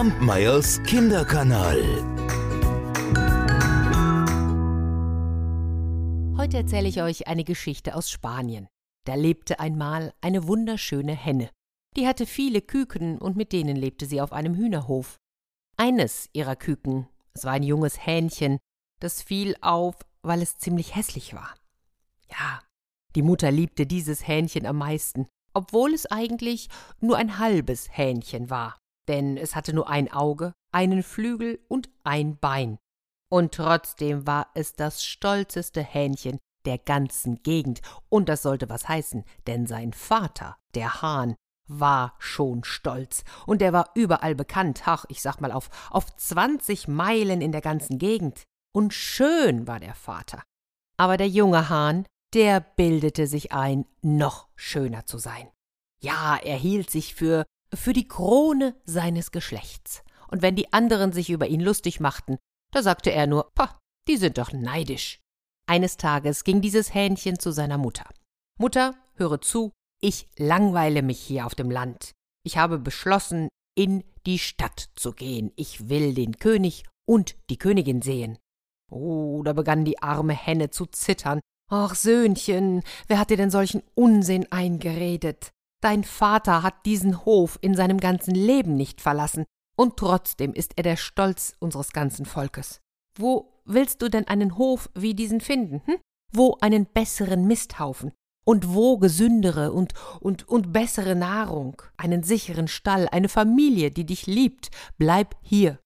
Kampmeyers Kinderkanal. Heute erzähle ich euch eine Geschichte aus Spanien. Da lebte einmal eine wunderschöne Henne. Die hatte viele Küken und mit denen lebte sie auf einem Hühnerhof. Eines ihrer Küken, es war ein junges Hähnchen, das fiel auf, weil es ziemlich hässlich war. Ja, die Mutter liebte dieses Hähnchen am meisten, obwohl es eigentlich nur ein halbes Hähnchen war, denn es hatte nur ein Auge, einen Flügel und ein Bein. Und trotzdem war es das stolzeste Hähnchen der ganzen Gegend, und das sollte was heißen, denn sein Vater, der Hahn, war schon stolz, und er war überall bekannt, ach, ich sag mal auf, auf zwanzig Meilen in der ganzen Gegend. Und schön war der Vater. Aber der junge Hahn, der bildete sich ein, noch schöner zu sein. Ja, er hielt sich für für die Krone seines Geschlechts. Und wenn die anderen sich über ihn lustig machten, da sagte er nur, pah, die sind doch neidisch. Eines Tages ging dieses Hähnchen zu seiner Mutter. Mutter, höre zu, ich langweile mich hier auf dem Land. Ich habe beschlossen, in die Stadt zu gehen. Ich will den König und die Königin sehen. Oh, da begann die arme Henne zu zittern. Ach, Söhnchen, wer hat dir denn solchen Unsinn eingeredet? Dein Vater hat diesen Hof in seinem ganzen Leben nicht verlassen, und trotzdem ist er der Stolz unseres ganzen Volkes. Wo willst du denn einen Hof wie diesen finden? Hm? Wo einen besseren Misthaufen? Und wo gesündere und, und, und bessere Nahrung, einen sicheren Stall, eine Familie, die dich liebt, bleib hier.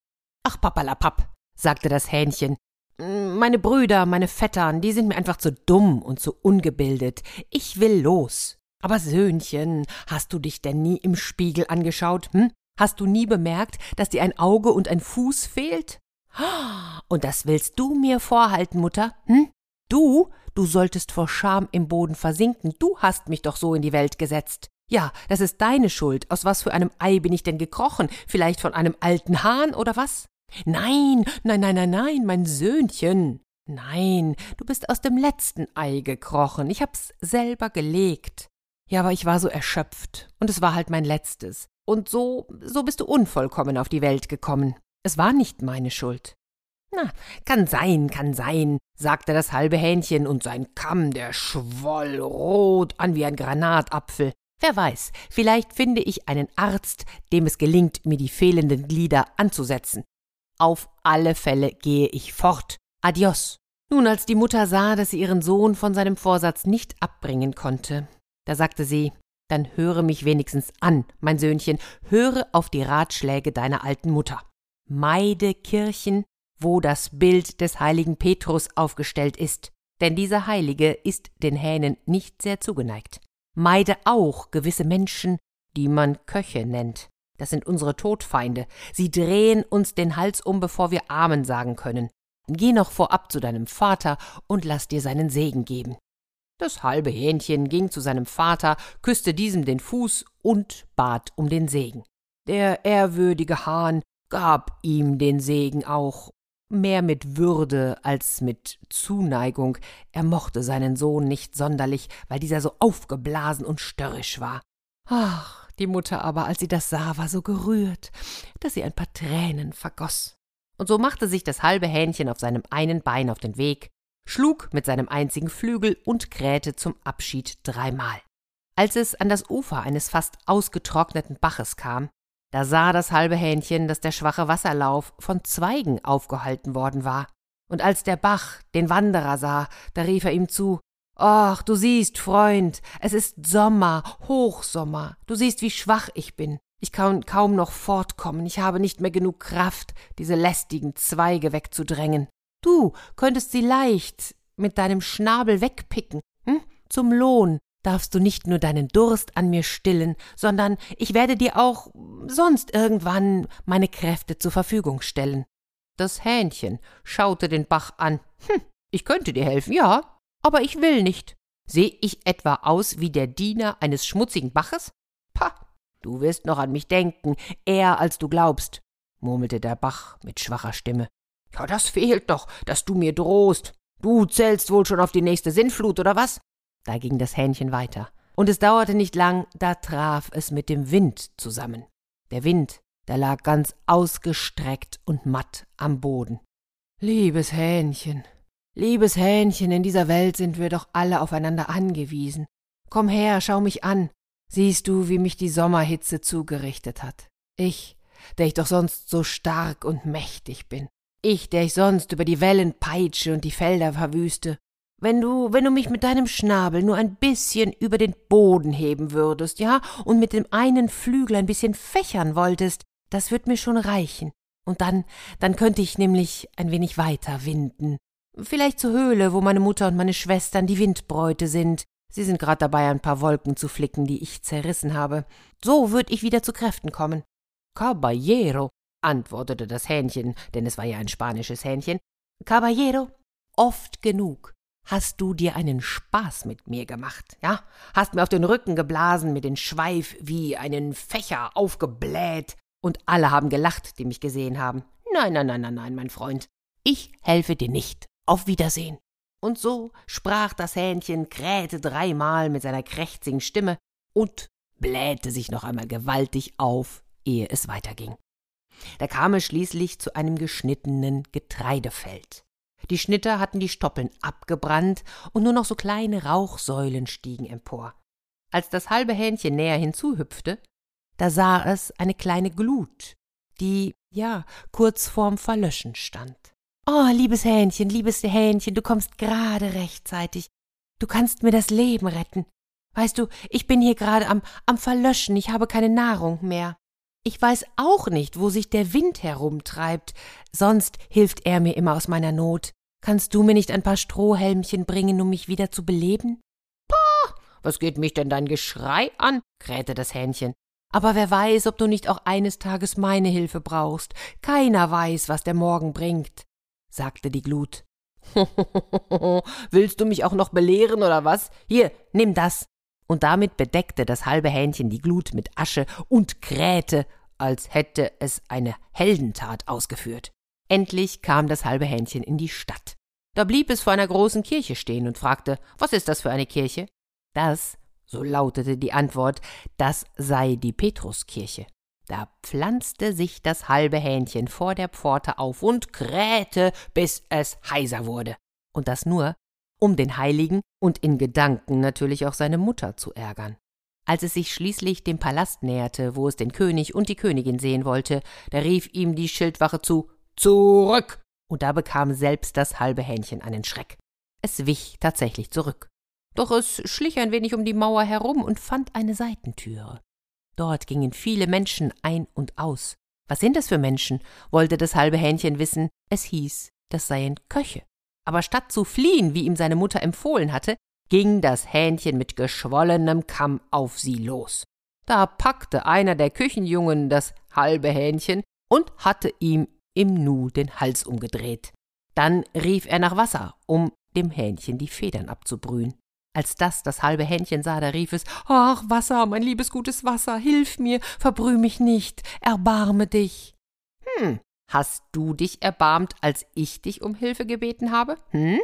Ach, papalapap, sagte das Hähnchen. Meine Brüder, meine Vettern, die sind mir einfach zu dumm und zu ungebildet. Ich will los. Aber Söhnchen, hast du dich denn nie im Spiegel angeschaut? Hm? Hast du nie bemerkt, dass dir ein Auge und ein Fuß fehlt? Und das willst du mir vorhalten, Mutter? Hm? Du, du solltest vor Scham im Boden versinken. Du hast mich doch so in die Welt gesetzt. Ja, das ist deine Schuld. Aus was für einem Ei bin ich denn gekrochen? Vielleicht von einem alten Hahn oder was? Nein, nein, nein, nein, nein, mein Söhnchen. Nein, du bist aus dem letzten Ei gekrochen. Ich hab's selber gelegt. Ja, aber ich war so erschöpft. Und es war halt mein letztes. Und so, so bist du unvollkommen auf die Welt gekommen. Es war nicht meine Schuld. Na, kann sein, kann sein, sagte das halbe Hähnchen, und sein Kamm, der schwoll rot an wie ein Granatapfel. Wer weiß, vielleicht finde ich einen Arzt, dem es gelingt, mir die fehlenden Glieder anzusetzen. Auf alle Fälle gehe ich fort. Adios. Nun, als die Mutter sah, dass sie ihren Sohn von seinem Vorsatz nicht abbringen konnte, da sagte sie, dann höre mich wenigstens an, mein Söhnchen, höre auf die Ratschläge deiner alten Mutter. Meide Kirchen, wo das Bild des heiligen Petrus aufgestellt ist, denn dieser Heilige ist den Hähnen nicht sehr zugeneigt. Meide auch gewisse Menschen, die man Köche nennt. Das sind unsere Todfeinde. Sie drehen uns den Hals um, bevor wir Amen sagen können. Geh noch vorab zu deinem Vater und lass dir seinen Segen geben. Das halbe Hähnchen ging zu seinem Vater, küsste diesem den Fuß und bat um den Segen. Der ehrwürdige Hahn gab ihm den Segen auch, mehr mit Würde als mit Zuneigung. Er mochte seinen Sohn nicht sonderlich, weil dieser so aufgeblasen und störrisch war. Ach, die Mutter aber, als sie das sah, war so gerührt, dass sie ein paar Tränen vergoß. Und so machte sich das halbe Hähnchen auf seinem einen Bein auf den Weg, schlug mit seinem einzigen Flügel und krähte zum Abschied dreimal. Als es an das Ufer eines fast ausgetrockneten Baches kam, da sah das halbe Hähnchen, dass der schwache Wasserlauf von Zweigen aufgehalten worden war. Und als der Bach den Wanderer sah, da rief er ihm zu Ach, du siehst, Freund, es ist Sommer, Hochsommer, du siehst, wie schwach ich bin. Ich kann kaum noch fortkommen, ich habe nicht mehr genug Kraft, diese lästigen Zweige wegzudrängen. Du könntest sie leicht mit deinem Schnabel wegpicken. Hm? Zum Lohn darfst du nicht nur deinen Durst an mir stillen, sondern ich werde dir auch sonst irgendwann meine Kräfte zur Verfügung stellen. Das Hähnchen schaute den Bach an. Hm, ich könnte dir helfen, ja, aber ich will nicht. Seh ich etwa aus wie der Diener eines schmutzigen Baches? Pah, du wirst noch an mich denken, eher als du glaubst, murmelte der Bach mit schwacher Stimme. Ja, das fehlt doch, dass du mir drohst. Du zählst wohl schon auf die nächste Sinnflut, oder was? Da ging das Hähnchen weiter. Und es dauerte nicht lang, da traf es mit dem Wind zusammen. Der Wind der lag ganz ausgestreckt und matt am Boden. Liebes Hähnchen, liebes Hähnchen, in dieser Welt sind wir doch alle aufeinander angewiesen. Komm her, schau mich an. Siehst du, wie mich die Sommerhitze zugerichtet hat? Ich, der ich doch sonst so stark und mächtig bin. Ich, der ich sonst über die Wellen peitsche und die Felder verwüste. Wenn du, wenn du mich mit deinem Schnabel nur ein bisschen über den Boden heben würdest, ja, und mit dem einen Flügel ein bisschen fächern wolltest, das wird mir schon reichen. Und dann, dann könnte ich nämlich ein wenig weiter winden. Vielleicht zur Höhle, wo meine Mutter und meine Schwestern die Windbräute sind. Sie sind gerade dabei, ein paar Wolken zu flicken, die ich zerrissen habe. So würd ich wieder zu Kräften kommen. Caballero, antwortete das Hähnchen, denn es war ja ein spanisches Hähnchen. Caballero, oft genug hast du dir einen Spaß mit mir gemacht, ja? Hast mir auf den Rücken geblasen, mit den Schweif wie einen Fächer aufgebläht, und alle haben gelacht, die mich gesehen haben. Nein, nein, nein, nein, nein, mein Freund. Ich helfe dir nicht. Auf Wiedersehen. Und so sprach das Hähnchen, krähte dreimal mit seiner krächzigen Stimme und blähte sich noch einmal gewaltig auf, ehe es weiterging. Da kam es schließlich zu einem geschnittenen Getreidefeld. Die Schnitter hatten die Stoppeln abgebrannt und nur noch so kleine Rauchsäulen stiegen empor. Als das halbe Hähnchen näher hinzuhüpfte, da sah es eine kleine Glut, die, ja, kurz vorm Verlöschen stand. Oh, liebes Hähnchen, liebes Hähnchen, du kommst gerade rechtzeitig. Du kannst mir das Leben retten. Weißt du, ich bin hier gerade am, am Verlöschen, ich habe keine Nahrung mehr. Ich weiß auch nicht, wo sich der Wind herumtreibt, sonst hilft er mir immer aus meiner Not. Kannst du mir nicht ein paar Strohhelmchen bringen, um mich wieder zu beleben? Pah, was geht mich denn dein Geschrei an? krähte das Hähnchen. Aber wer weiß, ob du nicht auch eines Tages meine Hilfe brauchst. Keiner weiß, was der Morgen bringt, sagte die Glut. Willst du mich auch noch belehren oder was? Hier, nimm das. Und damit bedeckte das halbe Hähnchen die Glut mit Asche und krähte, als hätte es eine Heldentat ausgeführt. Endlich kam das halbe Hähnchen in die Stadt. Da blieb es vor einer großen Kirche stehen und fragte, was ist das für eine Kirche? Das so lautete die Antwort, das sei die Petruskirche. Da pflanzte sich das halbe Hähnchen vor der Pforte auf und krähte, bis es heiser wurde. Und das nur, um den Heiligen und in Gedanken natürlich auch seine Mutter zu ärgern. Als es sich schließlich dem Palast näherte, wo es den König und die Königin sehen wollte, da rief ihm die Schildwache zu Zurück. Und da bekam selbst das halbe Hähnchen einen Schreck. Es wich tatsächlich zurück. Doch es schlich ein wenig um die Mauer herum und fand eine Seitentüre. Dort gingen viele Menschen ein und aus. Was sind das für Menschen? wollte das halbe Hähnchen wissen. Es hieß, das seien Köche. Aber statt zu fliehen, wie ihm seine Mutter empfohlen hatte, ging das Hähnchen mit geschwollenem Kamm auf sie los. Da packte einer der Küchenjungen das halbe Hähnchen und hatte ihm im Nu den Hals umgedreht. Dann rief er nach Wasser, um dem Hähnchen die Federn abzubrühen. Als das das halbe Hähnchen sah, da rief es Ach, Wasser, mein liebes gutes Wasser, hilf mir, verbrüh mich nicht, erbarme dich. Hm, hast du dich erbarmt, als ich dich um Hilfe gebeten habe? Hm?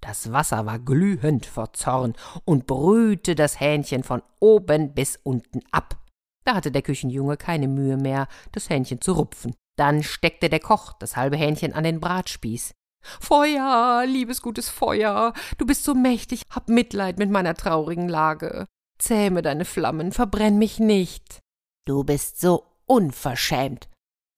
Das Wasser war glühend vor Zorn und brühte das Hähnchen von oben bis unten ab. Da hatte der Küchenjunge keine Mühe mehr, das Hähnchen zu rupfen. Dann steckte der Koch das halbe Hähnchen an den Bratspieß. Feuer, liebes gutes Feuer, du bist so mächtig, hab Mitleid mit meiner traurigen Lage. Zähme deine Flammen, verbrenn mich nicht. Du bist so unverschämt,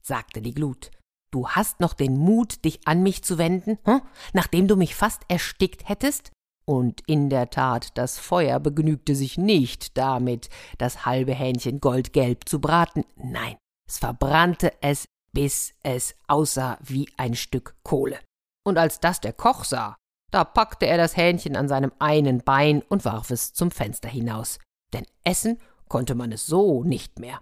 sagte die Glut. Du hast noch den Mut, dich an mich zu wenden, hm? nachdem du mich fast erstickt hättest? Und in der Tat, das Feuer begnügte sich nicht damit, das halbe Hähnchen goldgelb zu braten, nein, es verbrannte es, bis es aussah wie ein Stück Kohle und als das der Koch sah, da packte er das Hähnchen an seinem einen Bein und warf es zum Fenster hinaus, denn essen konnte man es so nicht mehr.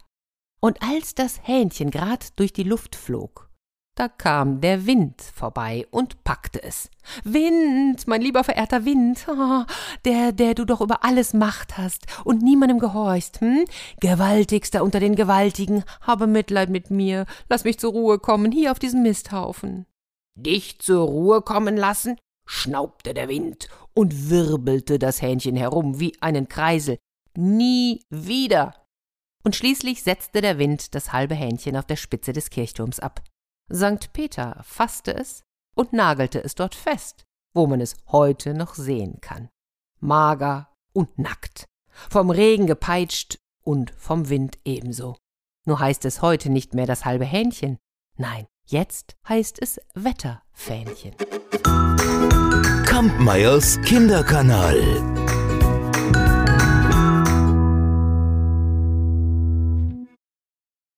Und als das Hähnchen grad durch die Luft flog, da kam der Wind vorbei und packte es. Wind, mein lieber verehrter Wind, oh, der, der du doch über alles Macht hast und niemandem gehorchst, hm? Gewaltigster unter den Gewaltigen, habe Mitleid mit mir, lass mich zur Ruhe kommen, hier auf diesem Misthaufen. Dich zur Ruhe kommen lassen? schnaubte der Wind und wirbelte das Hähnchen herum wie einen Kreisel. Nie wieder. Und schließlich setzte der Wind das halbe Hähnchen auf der Spitze des Kirchturms ab. Sankt Peter fasste es und nagelte es dort fest, wo man es heute noch sehen kann. Mager und nackt, vom Regen gepeitscht und vom Wind ebenso. Nur heißt es heute nicht mehr das halbe Hähnchen, nein, jetzt heißt es Wetterfähnchen. Kampmeyers Kinderkanal.